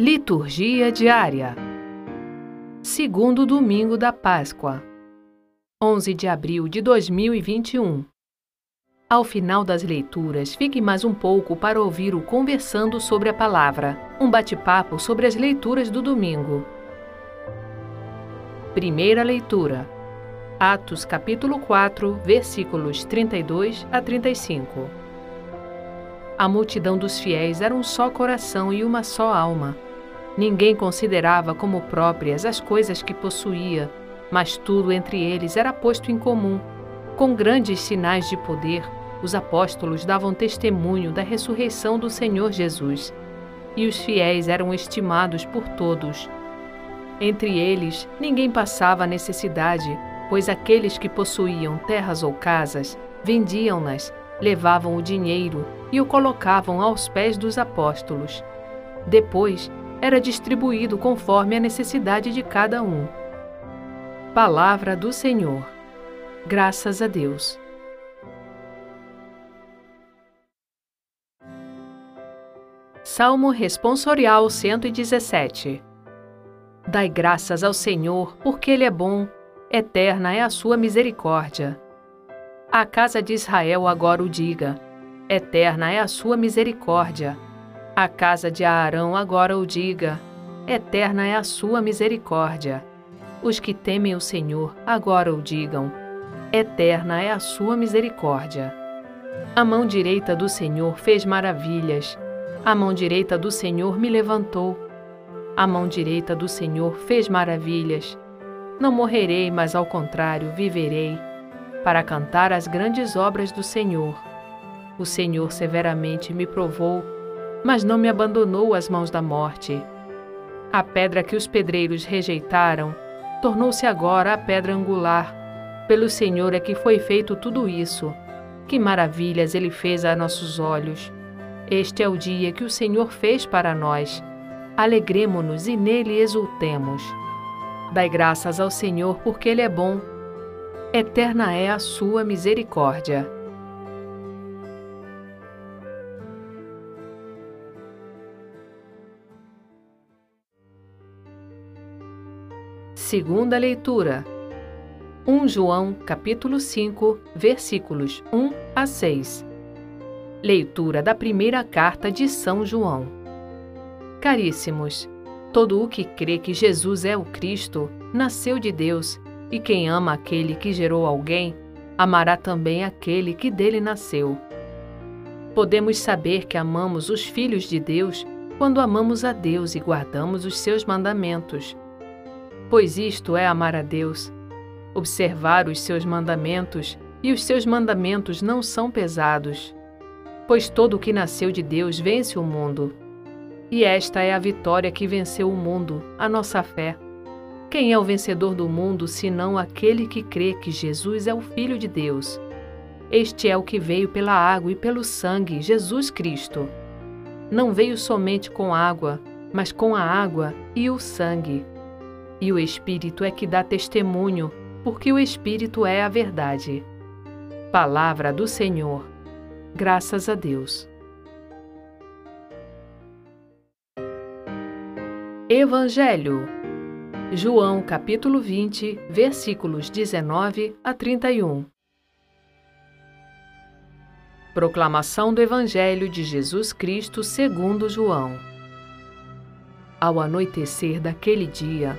Liturgia diária. Segundo domingo da Páscoa. 11 de abril de 2021. Ao final das leituras, fique mais um pouco para ouvir o Conversando sobre a Palavra, um bate-papo sobre as leituras do domingo. Primeira leitura. Atos capítulo 4, versículos 32 a 35. A multidão dos fiéis era um só coração e uma só alma. Ninguém considerava como próprias as coisas que possuía, mas tudo entre eles era posto em comum. Com grandes sinais de poder, os apóstolos davam testemunho da ressurreição do Senhor Jesus, e os fiéis eram estimados por todos. Entre eles, ninguém passava necessidade, pois aqueles que possuíam terras ou casas vendiam-nas, levavam o dinheiro e o colocavam aos pés dos apóstolos. Depois, era distribuído conforme a necessidade de cada um. Palavra do Senhor. Graças a Deus. Salmo Responsorial 117 Dai graças ao Senhor, porque Ele é bom, eterna é a sua misericórdia. A casa de Israel agora o diga: eterna é a sua misericórdia a casa de Arão agora o diga: Eterna é a sua misericórdia. Os que temem o Senhor agora o digam: Eterna é a sua misericórdia. A mão direita do Senhor fez maravilhas. A mão direita do Senhor me levantou. A mão direita do Senhor fez maravilhas. Não morrerei, mas ao contrário, viverei, para cantar as grandes obras do Senhor. O Senhor severamente me provou mas não me abandonou às mãos da morte. A pedra que os pedreiros rejeitaram tornou-se agora a pedra angular. Pelo Senhor é que foi feito tudo isso. Que maravilhas ele fez a nossos olhos. Este é o dia que o Senhor fez para nós. Alegremo-nos e nele exultemos. Dai graças ao Senhor porque ele é bom. Eterna é a sua misericórdia. Segunda leitura. 1 João, capítulo 5, versículos 1 a 6. Leitura da primeira carta de São João. Caríssimos, todo o que crê que Jesus é o Cristo nasceu de Deus, e quem ama aquele que gerou alguém, amará também aquele que dele nasceu. Podemos saber que amamos os filhos de Deus quando amamos a Deus e guardamos os seus mandamentos pois isto é amar a Deus. Observar os seus mandamentos, e os seus mandamentos não são pesados. Pois todo o que nasceu de Deus vence o mundo. E esta é a vitória que venceu o mundo, a nossa fé. Quem é o vencedor do mundo senão aquele que crê que Jesus é o Filho de Deus? Este é o que veio pela água e pelo sangue, Jesus Cristo. Não veio somente com água, mas com a água e o sangue. E o Espírito é que dá testemunho, porque o Espírito é a verdade. Palavra do Senhor. Graças a Deus. Evangelho. João capítulo 20, versículos 19 a 31. Proclamação do Evangelho de Jesus Cristo segundo João. Ao anoitecer daquele dia,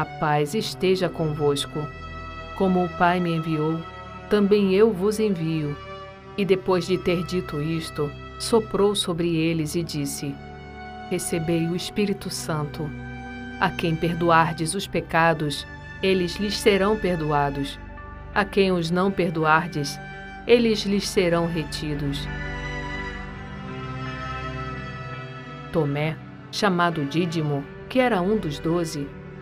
a paz esteja convosco. Como o Pai me enviou, também eu vos envio. E depois de ter dito isto, soprou sobre eles e disse: Recebei o Espírito Santo. A quem perdoardes os pecados, eles lhes serão perdoados. A quem os não perdoardes, eles lhes serão retidos. Tomé, chamado Dídimo, que era um dos doze,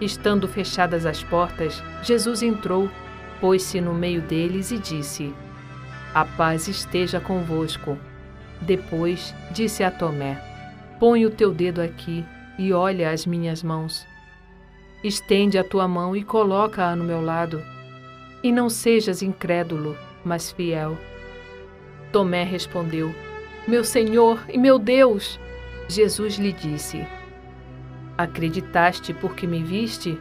Estando fechadas as portas, Jesus entrou, pôs-se no meio deles e disse: A paz esteja convosco. Depois disse a Tomé: Põe o teu dedo aqui e olha as minhas mãos. Estende a tua mão e coloca-a no meu lado. E não sejas incrédulo, mas fiel. Tomé respondeu: Meu Senhor e meu Deus! Jesus lhe disse: Acreditaste porque me viste?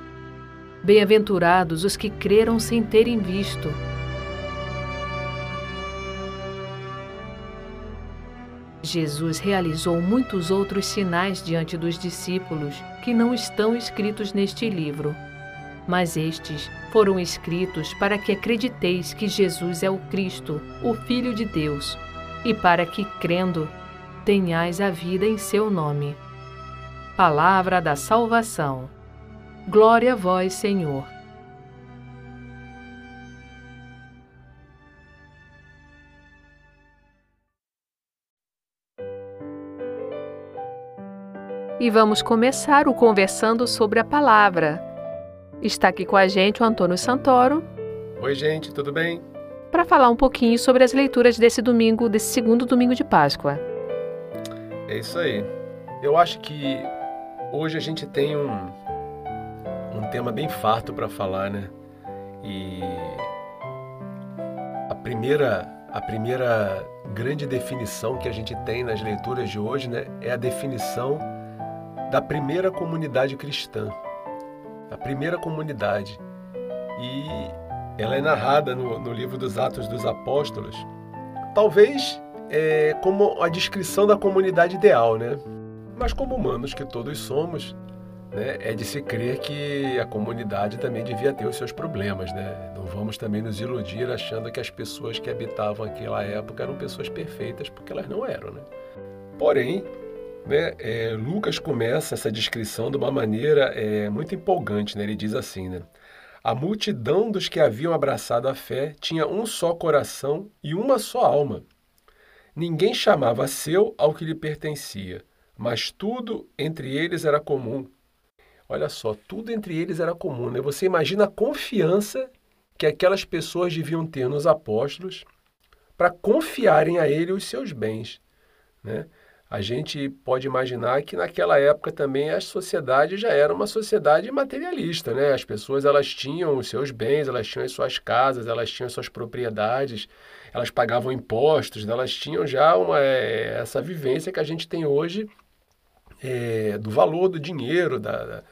Bem-aventurados os que creram sem terem visto. Jesus realizou muitos outros sinais diante dos discípulos que não estão escritos neste livro. Mas estes foram escritos para que acrediteis que Jesus é o Cristo, o Filho de Deus, e para que, crendo, tenhais a vida em seu nome. Palavra da salvação. Glória a vós, Senhor. E vamos começar o conversando sobre a palavra. Está aqui com a gente o Antônio Santoro. Oi, gente, tudo bem? Para falar um pouquinho sobre as leituras desse domingo, desse segundo domingo de Páscoa. É isso aí. Eu acho que Hoje a gente tem um, um tema bem farto para falar, né? E a primeira, a primeira grande definição que a gente tem nas leituras de hoje né, é a definição da primeira comunidade cristã. A primeira comunidade. E ela é narrada no, no livro dos Atos dos Apóstolos, talvez é, como a descrição da comunidade ideal, né? Mas como humanos que todos somos, né, é de se crer que a comunidade também devia ter os seus problemas, né? Não vamos também nos iludir achando que as pessoas que habitavam aquela época eram pessoas perfeitas, porque elas não eram, né? Porém, né, é, Lucas começa essa descrição de uma maneira é, muito empolgante, né? Ele diz assim, né? A multidão dos que haviam abraçado a fé tinha um só coração e uma só alma. Ninguém chamava seu ao que lhe pertencia mas tudo entre eles era comum. Olha só, tudo entre eles era comum. Né? Você imagina a confiança que aquelas pessoas deviam ter nos apóstolos para confiarem a ele os seus bens. Né? A gente pode imaginar que naquela época também a sociedade já era uma sociedade materialista, né? As pessoas elas tinham os seus bens, elas tinham as suas casas, elas tinham as suas propriedades, elas pagavam impostos, elas tinham já uma, é, essa vivência que a gente tem hoje é, do valor do dinheiro, da,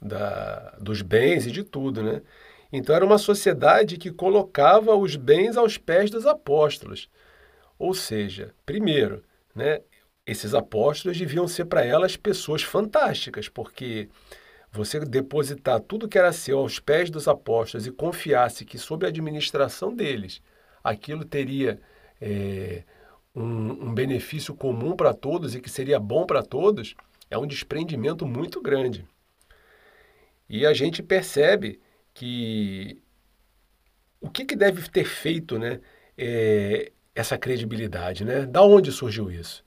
da, dos bens e de tudo, né? Então era uma sociedade que colocava os bens aos pés dos apóstolos. Ou seja, primeiro, né, esses apóstolos deviam ser para elas pessoas fantásticas, porque você depositar tudo que era seu aos pés dos apóstolos e confiasse que sob a administração deles aquilo teria é, um, um benefício comum para todos e que seria bom para todos, é um desprendimento muito grande. E a gente percebe que o que, que deve ter feito né, é, essa credibilidade, né? Da onde surgiu isso?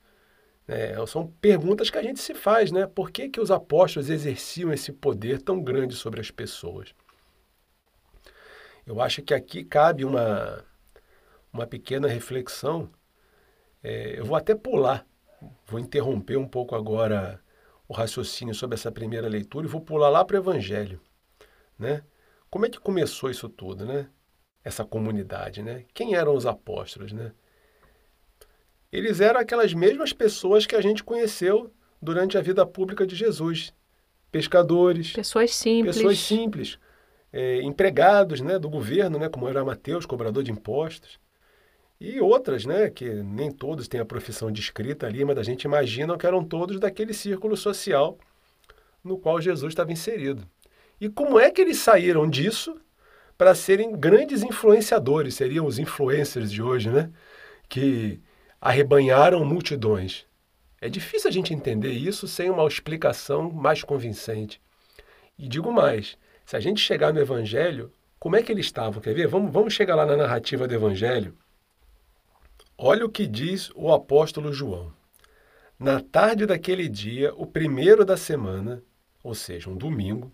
É, são perguntas que a gente se faz, né? Por que, que os apóstolos exerciam esse poder tão grande sobre as pessoas? Eu acho que aqui cabe uma, uma pequena reflexão é, eu vou até pular, vou interromper um pouco agora o raciocínio sobre essa primeira leitura e vou pular lá para o Evangelho. Né? Como é que começou isso tudo, né? Essa comunidade, né? Quem eram os apóstolos, né? Eles eram aquelas mesmas pessoas que a gente conheceu durante a vida pública de Jesus. Pescadores. Pessoas simples. Pessoas simples. É, empregados né, do governo, né, como era Mateus, cobrador de impostos. E outras, né, que nem todos têm a profissão descrita ali, mas a gente imagina que eram todos daquele círculo social no qual Jesus estava inserido. E como é que eles saíram disso para serem grandes influenciadores? Seriam os influencers de hoje, né? Que arrebanharam multidões. É difícil a gente entender isso sem uma explicação mais convincente. E digo mais: se a gente chegar no Evangelho, como é que eles estavam? Quer ver? Vamos, vamos chegar lá na narrativa do Evangelho. Olha o que diz o apóstolo João. Na tarde daquele dia, o primeiro da semana, ou seja, um domingo,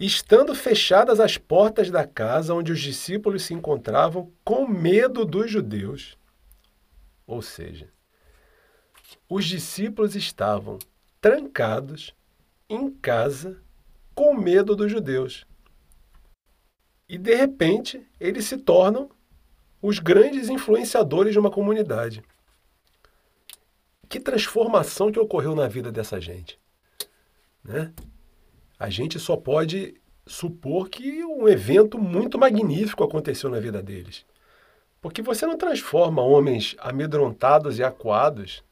estando fechadas as portas da casa onde os discípulos se encontravam, com medo dos judeus, ou seja, os discípulos estavam trancados em casa com medo dos judeus. E de repente, eles se tornam os grandes influenciadores de uma comunidade. Que transformação que ocorreu na vida dessa gente. Né? A gente só pode supor que um evento muito magnífico aconteceu na vida deles. Porque você não transforma homens amedrontados e acuados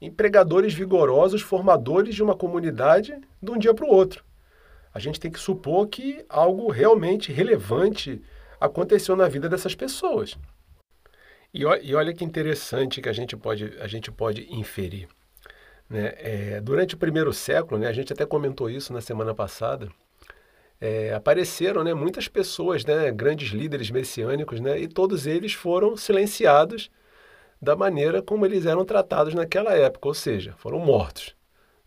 em pregadores vigorosos, formadores de uma comunidade de um dia para o outro. A gente tem que supor que algo realmente relevante aconteceu na vida dessas pessoas. E, e olha que interessante que a gente pode, a gente pode inferir. Né? É, durante o primeiro século, né, a gente até comentou isso na semana passada, é, apareceram né, muitas pessoas, né, grandes líderes messiânicos, né, e todos eles foram silenciados da maneira como eles eram tratados naquela época, ou seja, foram mortos.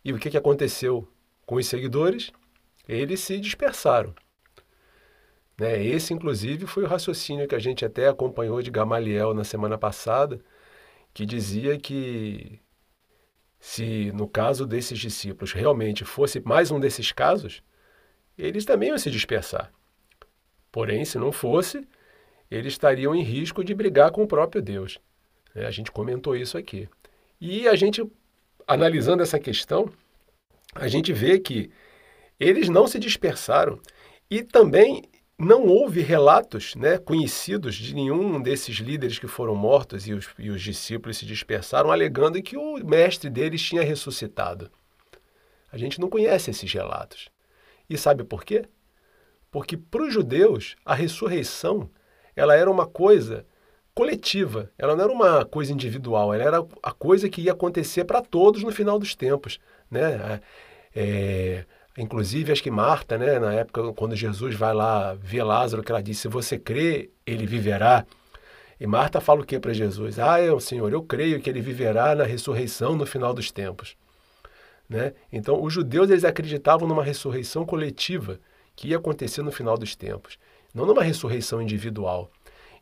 E o que, que aconteceu com os seguidores? Eles se dispersaram. Né? Esse, inclusive, foi o raciocínio que a gente até acompanhou de Gamaliel na semana passada, que dizia que se no caso desses discípulos realmente fosse mais um desses casos, eles também iam se dispersar. Porém, se não fosse, eles estariam em risco de brigar com o próprio Deus. É, a gente comentou isso aqui. E a gente, analisando essa questão, a gente vê que eles não se dispersaram e também não houve relatos né, conhecidos de nenhum desses líderes que foram mortos e os, e os discípulos se dispersaram, alegando que o mestre deles tinha ressuscitado. A gente não conhece esses relatos. E sabe por quê? Porque para os judeus a ressurreição ela era uma coisa coletiva, ela não era uma coisa individual, ela era a coisa que ia acontecer para todos no final dos tempos. Né? É, Inclusive, acho que Marta, né, na época, quando Jesus vai lá ver Lázaro, que ela disse: Se você crê, ele viverá. E Marta fala o que para Jesus? Ah, eu, Senhor, eu creio que ele viverá na ressurreição no final dos tempos. Né? Então, os judeus eles acreditavam numa ressurreição coletiva que ia acontecer no final dos tempos, não numa ressurreição individual.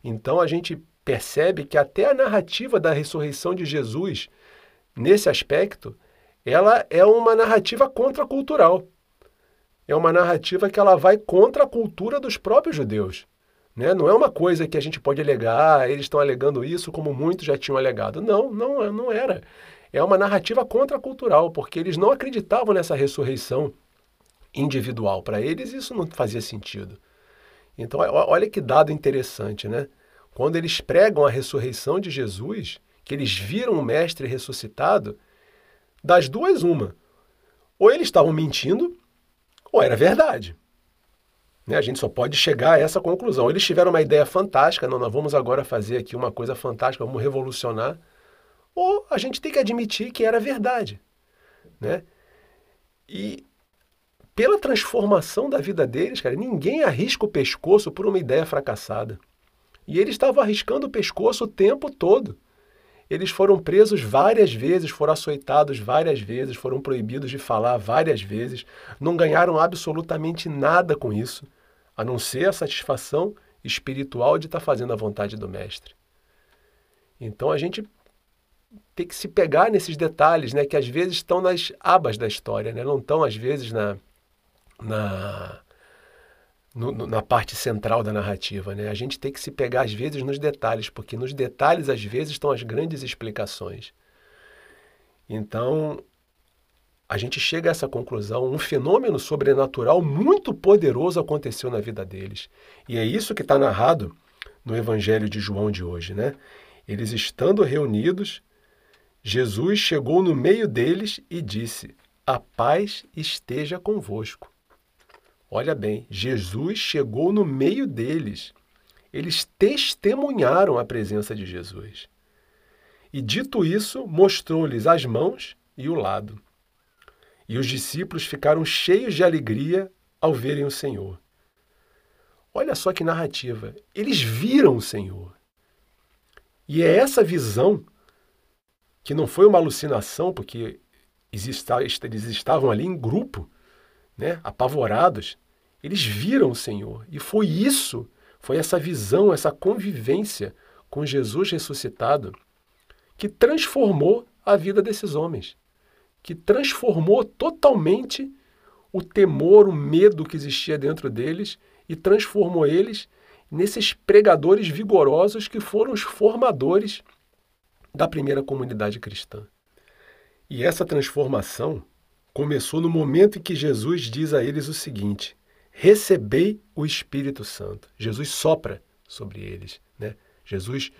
Então, a gente percebe que até a narrativa da ressurreição de Jesus, nesse aspecto, ela é uma narrativa contracultural é uma narrativa que ela vai contra a cultura dos próprios judeus. Né? Não é uma coisa que a gente pode alegar, ah, eles estão alegando isso como muitos já tinham alegado. Não, não, não era. É uma narrativa contracultural, porque eles não acreditavam nessa ressurreição individual. Para eles isso não fazia sentido. Então, olha que dado interessante, né? Quando eles pregam a ressurreição de Jesus, que eles viram o Mestre ressuscitado, das duas, uma. Ou eles estavam mentindo, ou era verdade. Né? A gente só pode chegar a essa conclusão. Eles tiveram uma ideia fantástica, não, nós vamos agora fazer aqui uma coisa fantástica, vamos revolucionar. Ou a gente tem que admitir que era verdade. Né? E pela transformação da vida deles, cara, ninguém arrisca o pescoço por uma ideia fracassada. E eles estavam arriscando o pescoço o tempo todo. Eles foram presos várias vezes, foram açoitados várias vezes, foram proibidos de falar várias vezes, não ganharam absolutamente nada com isso, a não ser a satisfação espiritual de estar fazendo a vontade do Mestre. Então a gente tem que se pegar nesses detalhes, né, que às vezes estão nas abas da história, né, não estão às vezes na, na no, no, na parte central da narrativa. Né? A gente tem que se pegar, às vezes, nos detalhes, porque nos detalhes, às vezes, estão as grandes explicações. Então, a gente chega a essa conclusão: um fenômeno sobrenatural muito poderoso aconteceu na vida deles. E é isso que está narrado no Evangelho de João de hoje. Né? Eles estando reunidos, Jesus chegou no meio deles e disse: A paz esteja convosco. Olha bem, Jesus chegou no meio deles. Eles testemunharam a presença de Jesus. E dito isso, mostrou-lhes as mãos e o lado. E os discípulos ficaram cheios de alegria ao verem o Senhor. Olha só que narrativa. Eles viram o Senhor. E é essa visão, que não foi uma alucinação, porque eles estavam ali em grupo, né, apavorados. Eles viram o Senhor. E foi isso, foi essa visão, essa convivência com Jesus ressuscitado que transformou a vida desses homens, que transformou totalmente o temor, o medo que existia dentro deles e transformou eles nesses pregadores vigorosos que foram os formadores da primeira comunidade cristã. E essa transformação começou no momento em que Jesus diz a eles o seguinte: recebei o Espírito Santo. Jesus sopra sobre eles, né? Jesus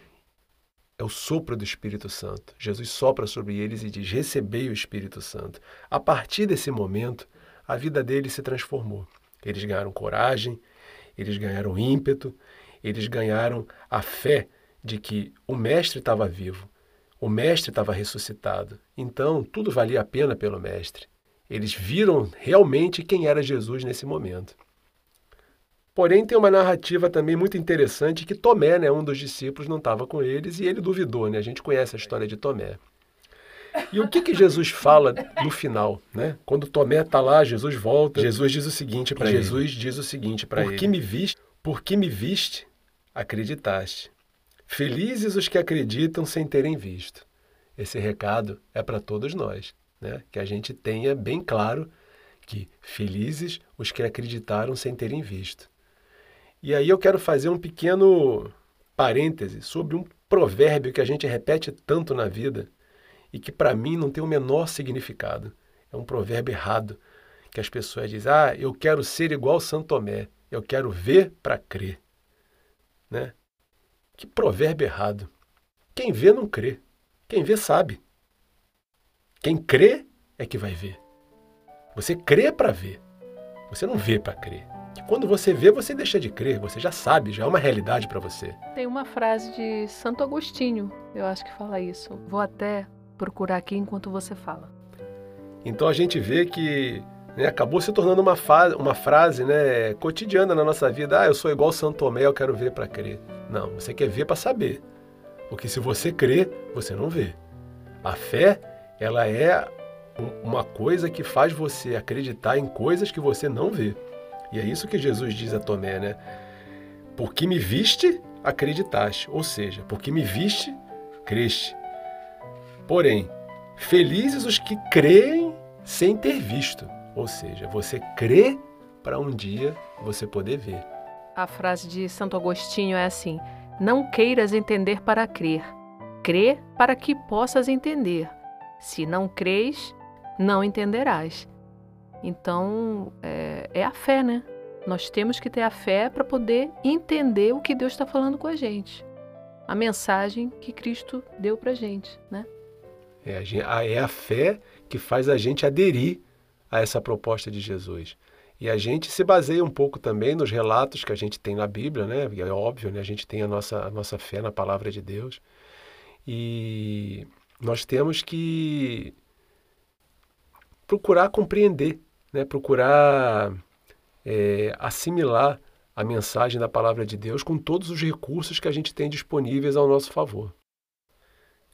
é o sopro do Espírito Santo. Jesus sopra sobre eles e diz: Recebei o Espírito Santo. A partir desse momento, a vida deles se transformou. Eles ganharam coragem, eles ganharam ímpeto, eles ganharam a fé de que o Mestre estava vivo, o Mestre estava ressuscitado. Então, tudo valia a pena pelo Mestre. Eles viram realmente quem era Jesus nesse momento. Porém, tem uma narrativa também muito interessante que Tomé, né, um dos discípulos, não estava com eles e ele duvidou. Né? A gente conhece a história de Tomé. E o que, que Jesus fala no final? Né? Quando Tomé está lá, Jesus volta. Jesus diz o seguinte para ele. Jesus diz o seguinte para ele. Que me viste, por que me viste, acreditaste. Felizes os que acreditam sem terem visto. Esse recado é para todos nós, né? Que a gente tenha bem claro que felizes os que acreditaram sem terem visto. E aí eu quero fazer um pequeno parêntese sobre um provérbio que a gente repete tanto na vida e que para mim não tem o menor significado. É um provérbio errado, que as pessoas dizem: "Ah, eu quero ser igual Santo Tomé, eu quero ver para crer". Né? Que provérbio errado. Quem vê não crê. Quem vê sabe. Quem crê é que vai ver. Você crê para ver. Você não vê para crer que quando você vê, você deixa de crer, você já sabe, já é uma realidade para você. Tem uma frase de Santo Agostinho, eu acho que fala isso. Vou até procurar aqui enquanto você fala. Então a gente vê que né, acabou se tornando uma, uma frase né, cotidiana na nossa vida. Ah, eu sou igual Santo Tomé, eu quero ver para crer. Não, você quer ver para saber. Porque se você crê, você não vê. A fé, ela é uma coisa que faz você acreditar em coisas que você não vê. E é isso que Jesus diz a Tomé, né? Porque me viste, acreditaste. Ou seja, porque me viste, creste. Porém, felizes os que creem sem ter visto. Ou seja, você crê para um dia você poder ver. A frase de Santo Agostinho é assim: Não queiras entender para crer, crê para que possas entender. Se não crês, não entenderás. Então, é, é a fé, né? Nós temos que ter a fé para poder entender o que Deus está falando com a gente. A mensagem que Cristo deu para a gente, né? É a, é a fé que faz a gente aderir a essa proposta de Jesus. E a gente se baseia um pouco também nos relatos que a gente tem na Bíblia, né? É óbvio, né? A gente tem a nossa, a nossa fé na palavra de Deus. E nós temos que procurar compreender né, procurar é, assimilar a mensagem da palavra de Deus com todos os recursos que a gente tem disponíveis ao nosso favor.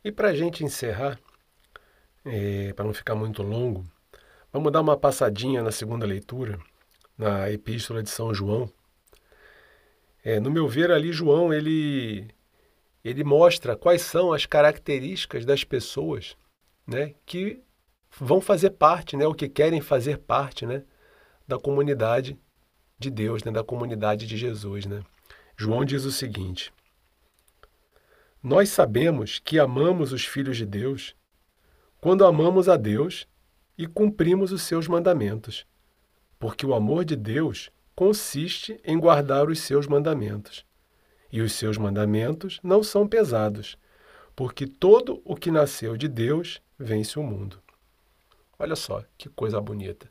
E para a gente encerrar, é, para não ficar muito longo, vamos dar uma passadinha na segunda leitura, na Epístola de São João. É, no meu ver, ali João ele, ele mostra quais são as características das pessoas né, que vão fazer parte, né, ou que querem fazer parte, né, da comunidade de Deus, né, da comunidade de Jesus, né? João diz o seguinte: Nós sabemos que amamos os filhos de Deus quando amamos a Deus e cumprimos os seus mandamentos, porque o amor de Deus consiste em guardar os seus mandamentos. E os seus mandamentos não são pesados, porque todo o que nasceu de Deus vence o mundo. Olha só que coisa bonita.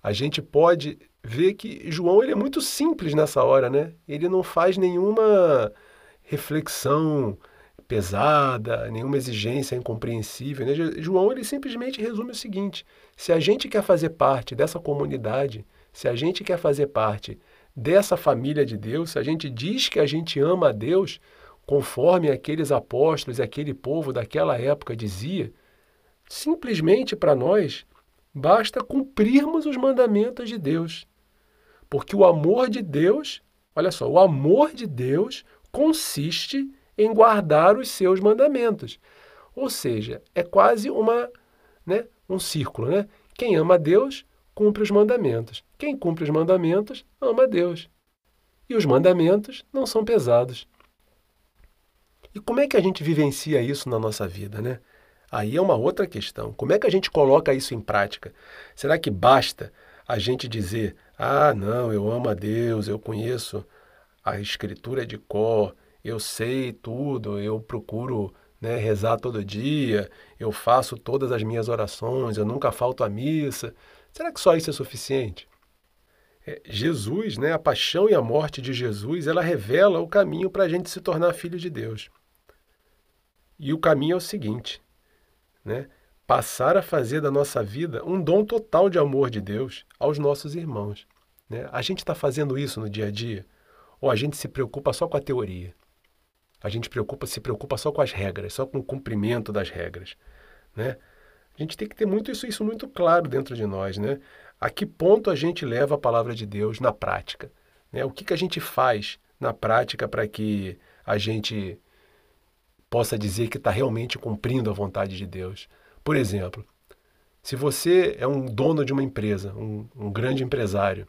A gente pode vê que João ele é muito simples nessa hora, né? Ele não faz nenhuma reflexão pesada, nenhuma exigência incompreensível. Né? João ele simplesmente resume o seguinte: se a gente quer fazer parte dessa comunidade, se a gente quer fazer parte dessa família de Deus, se a gente diz que a gente ama a Deus, conforme aqueles apóstolos e aquele povo daquela época dizia, simplesmente para nós basta cumprirmos os mandamentos de Deus. Porque o amor de Deus, olha só, o amor de Deus consiste em guardar os seus mandamentos. Ou seja, é quase uma, né, um círculo. Né? Quem ama a Deus, cumpre os mandamentos. Quem cumpre os mandamentos, ama a Deus. E os mandamentos não são pesados. E como é que a gente vivencia isso na nossa vida, né? Aí é uma outra questão. Como é que a gente coloca isso em prática? Será que basta a gente dizer: ah, não, eu amo a Deus, eu conheço a Escritura de cor, eu sei tudo, eu procuro né, rezar todo dia, eu faço todas as minhas orações, eu nunca falto à missa. Será que só isso é suficiente? É, Jesus, né, a paixão e a morte de Jesus, ela revela o caminho para a gente se tornar filho de Deus. E o caminho é o seguinte, né? Passar a fazer da nossa vida um dom total de amor de Deus aos nossos irmãos. Né? A gente está fazendo isso no dia a dia? Ou a gente se preocupa só com a teoria? A gente preocupa, se preocupa só com as regras, só com o cumprimento das regras, né? A gente tem que ter muito isso, isso muito claro dentro de nós, né? A que ponto a gente leva a palavra de Deus na prática? Né? O que, que a gente faz na prática para que a gente possa dizer que está realmente cumprindo a vontade de Deus? Por exemplo, se você é um dono de uma empresa, um, um grande empresário,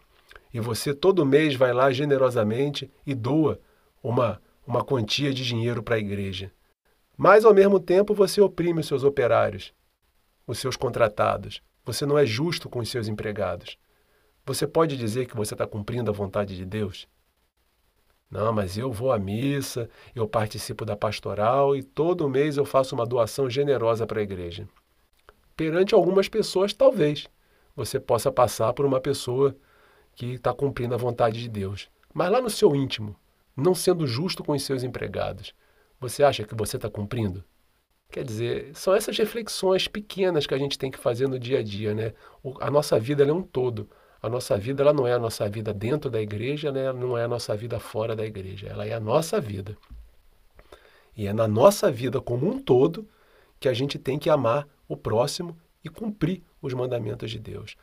e você todo mês vai lá generosamente e doa uma uma quantia de dinheiro para a igreja. Mas, ao mesmo tempo, você oprime os seus operários, os seus contratados. Você não é justo com os seus empregados. Você pode dizer que você está cumprindo a vontade de Deus? Não, mas eu vou à missa, eu participo da pastoral e todo mês eu faço uma doação generosa para a igreja. Perante algumas pessoas, talvez você possa passar por uma pessoa que está cumprindo a vontade de Deus. Mas lá no seu íntimo, não sendo justo com os seus empregados, você acha que você está cumprindo? Quer dizer, são essas reflexões pequenas que a gente tem que fazer no dia a dia, né? O, a nossa vida é um todo. A nossa vida ela não é a nossa vida dentro da igreja, né? não é a nossa vida fora da igreja. Ela é a nossa vida. E é na nossa vida como um todo que a gente tem que amar o próximo e cumprir os mandamentos de Deus.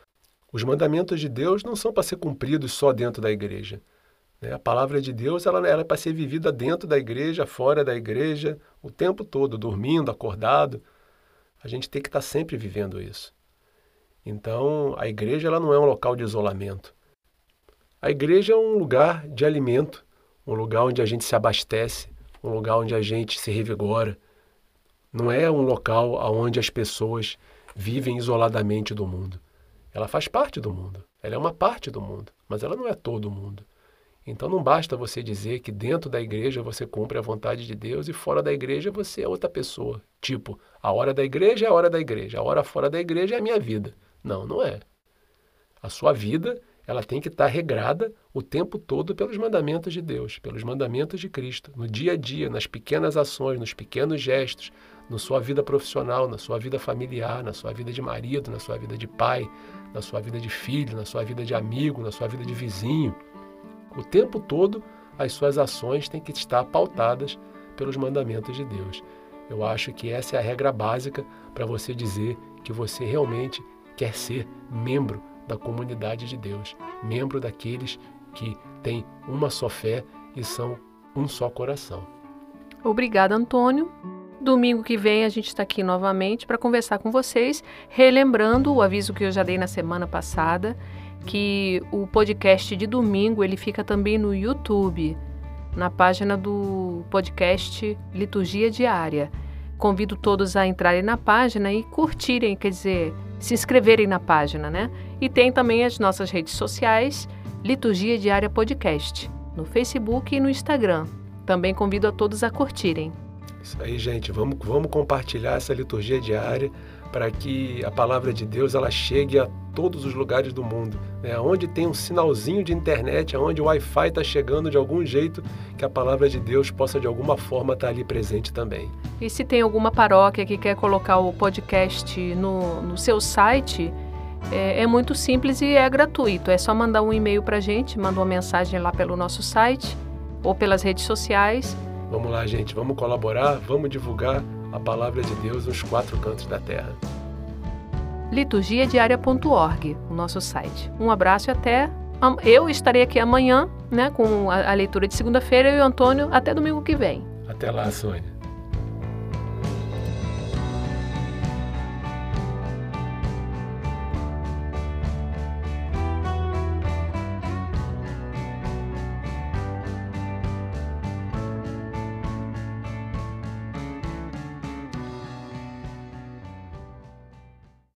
Os mandamentos de Deus não são para ser cumpridos só dentro da igreja. Né? A palavra de Deus ela, ela é para ser vivida dentro da igreja, fora da igreja, o tempo todo, dormindo, acordado. A gente tem que estar tá sempre vivendo isso. Então, a igreja ela não é um local de isolamento. A igreja é um lugar de alimento, um lugar onde a gente se abastece, um lugar onde a gente se revigora. Não é um local onde as pessoas vivem isoladamente do mundo. Ela faz parte do mundo, ela é uma parte do mundo, mas ela não é todo o mundo. Então não basta você dizer que dentro da igreja você cumpre a vontade de Deus e fora da igreja você é outra pessoa. Tipo, a hora da igreja é a hora da igreja, a hora fora da igreja é a minha vida. Não, não é. A sua vida, ela tem que estar regrada o tempo todo pelos mandamentos de Deus, pelos mandamentos de Cristo, no dia a dia, nas pequenas ações, nos pequenos gestos, na sua vida profissional, na sua vida familiar, na sua vida de marido, na sua vida de pai, na sua vida de filho, na sua vida de amigo, na sua vida de vizinho. O tempo todo, as suas ações têm que estar pautadas pelos mandamentos de Deus. Eu acho que essa é a regra básica para você dizer que você realmente quer ser membro da comunidade de Deus, membro daqueles que têm uma só fé e são um só coração. Obrigada, Antônio. Domingo que vem a gente está aqui novamente para conversar com vocês, relembrando o aviso que eu já dei na semana passada que o podcast de domingo ele fica também no YouTube, na página do podcast Liturgia Diária. Convido todos a entrarem na página e curtirem, quer dizer, se inscreverem na página, né? E tem também as nossas redes sociais, Liturgia Diária Podcast, no Facebook e no Instagram. Também convido a todos a curtirem. Isso aí, gente. Vamos, vamos compartilhar essa liturgia diária para que a palavra de Deus ela chegue a todos os lugares do mundo. Né? Onde tem um sinalzinho de internet, onde o Wi-Fi está chegando de algum jeito, que a palavra de Deus possa de alguma forma estar tá ali presente também. E se tem alguma paróquia que quer colocar o podcast no, no seu site, é, é, muito simples e é gratuito. É só mandar um e-mail para a gente, manda uma mensagem lá pelo nosso site ou pelas redes sociais. Vamos lá, gente, vamos colaborar, vamos divulgar a palavra de Deus nos quatro cantos da terra. liturgiadiaria.org, o nosso site. Um abraço e até. Eu estarei aqui amanhã, né, com a, leitura de segunda-feira e o Antônio até domingo que vem. Até lá, Sônia.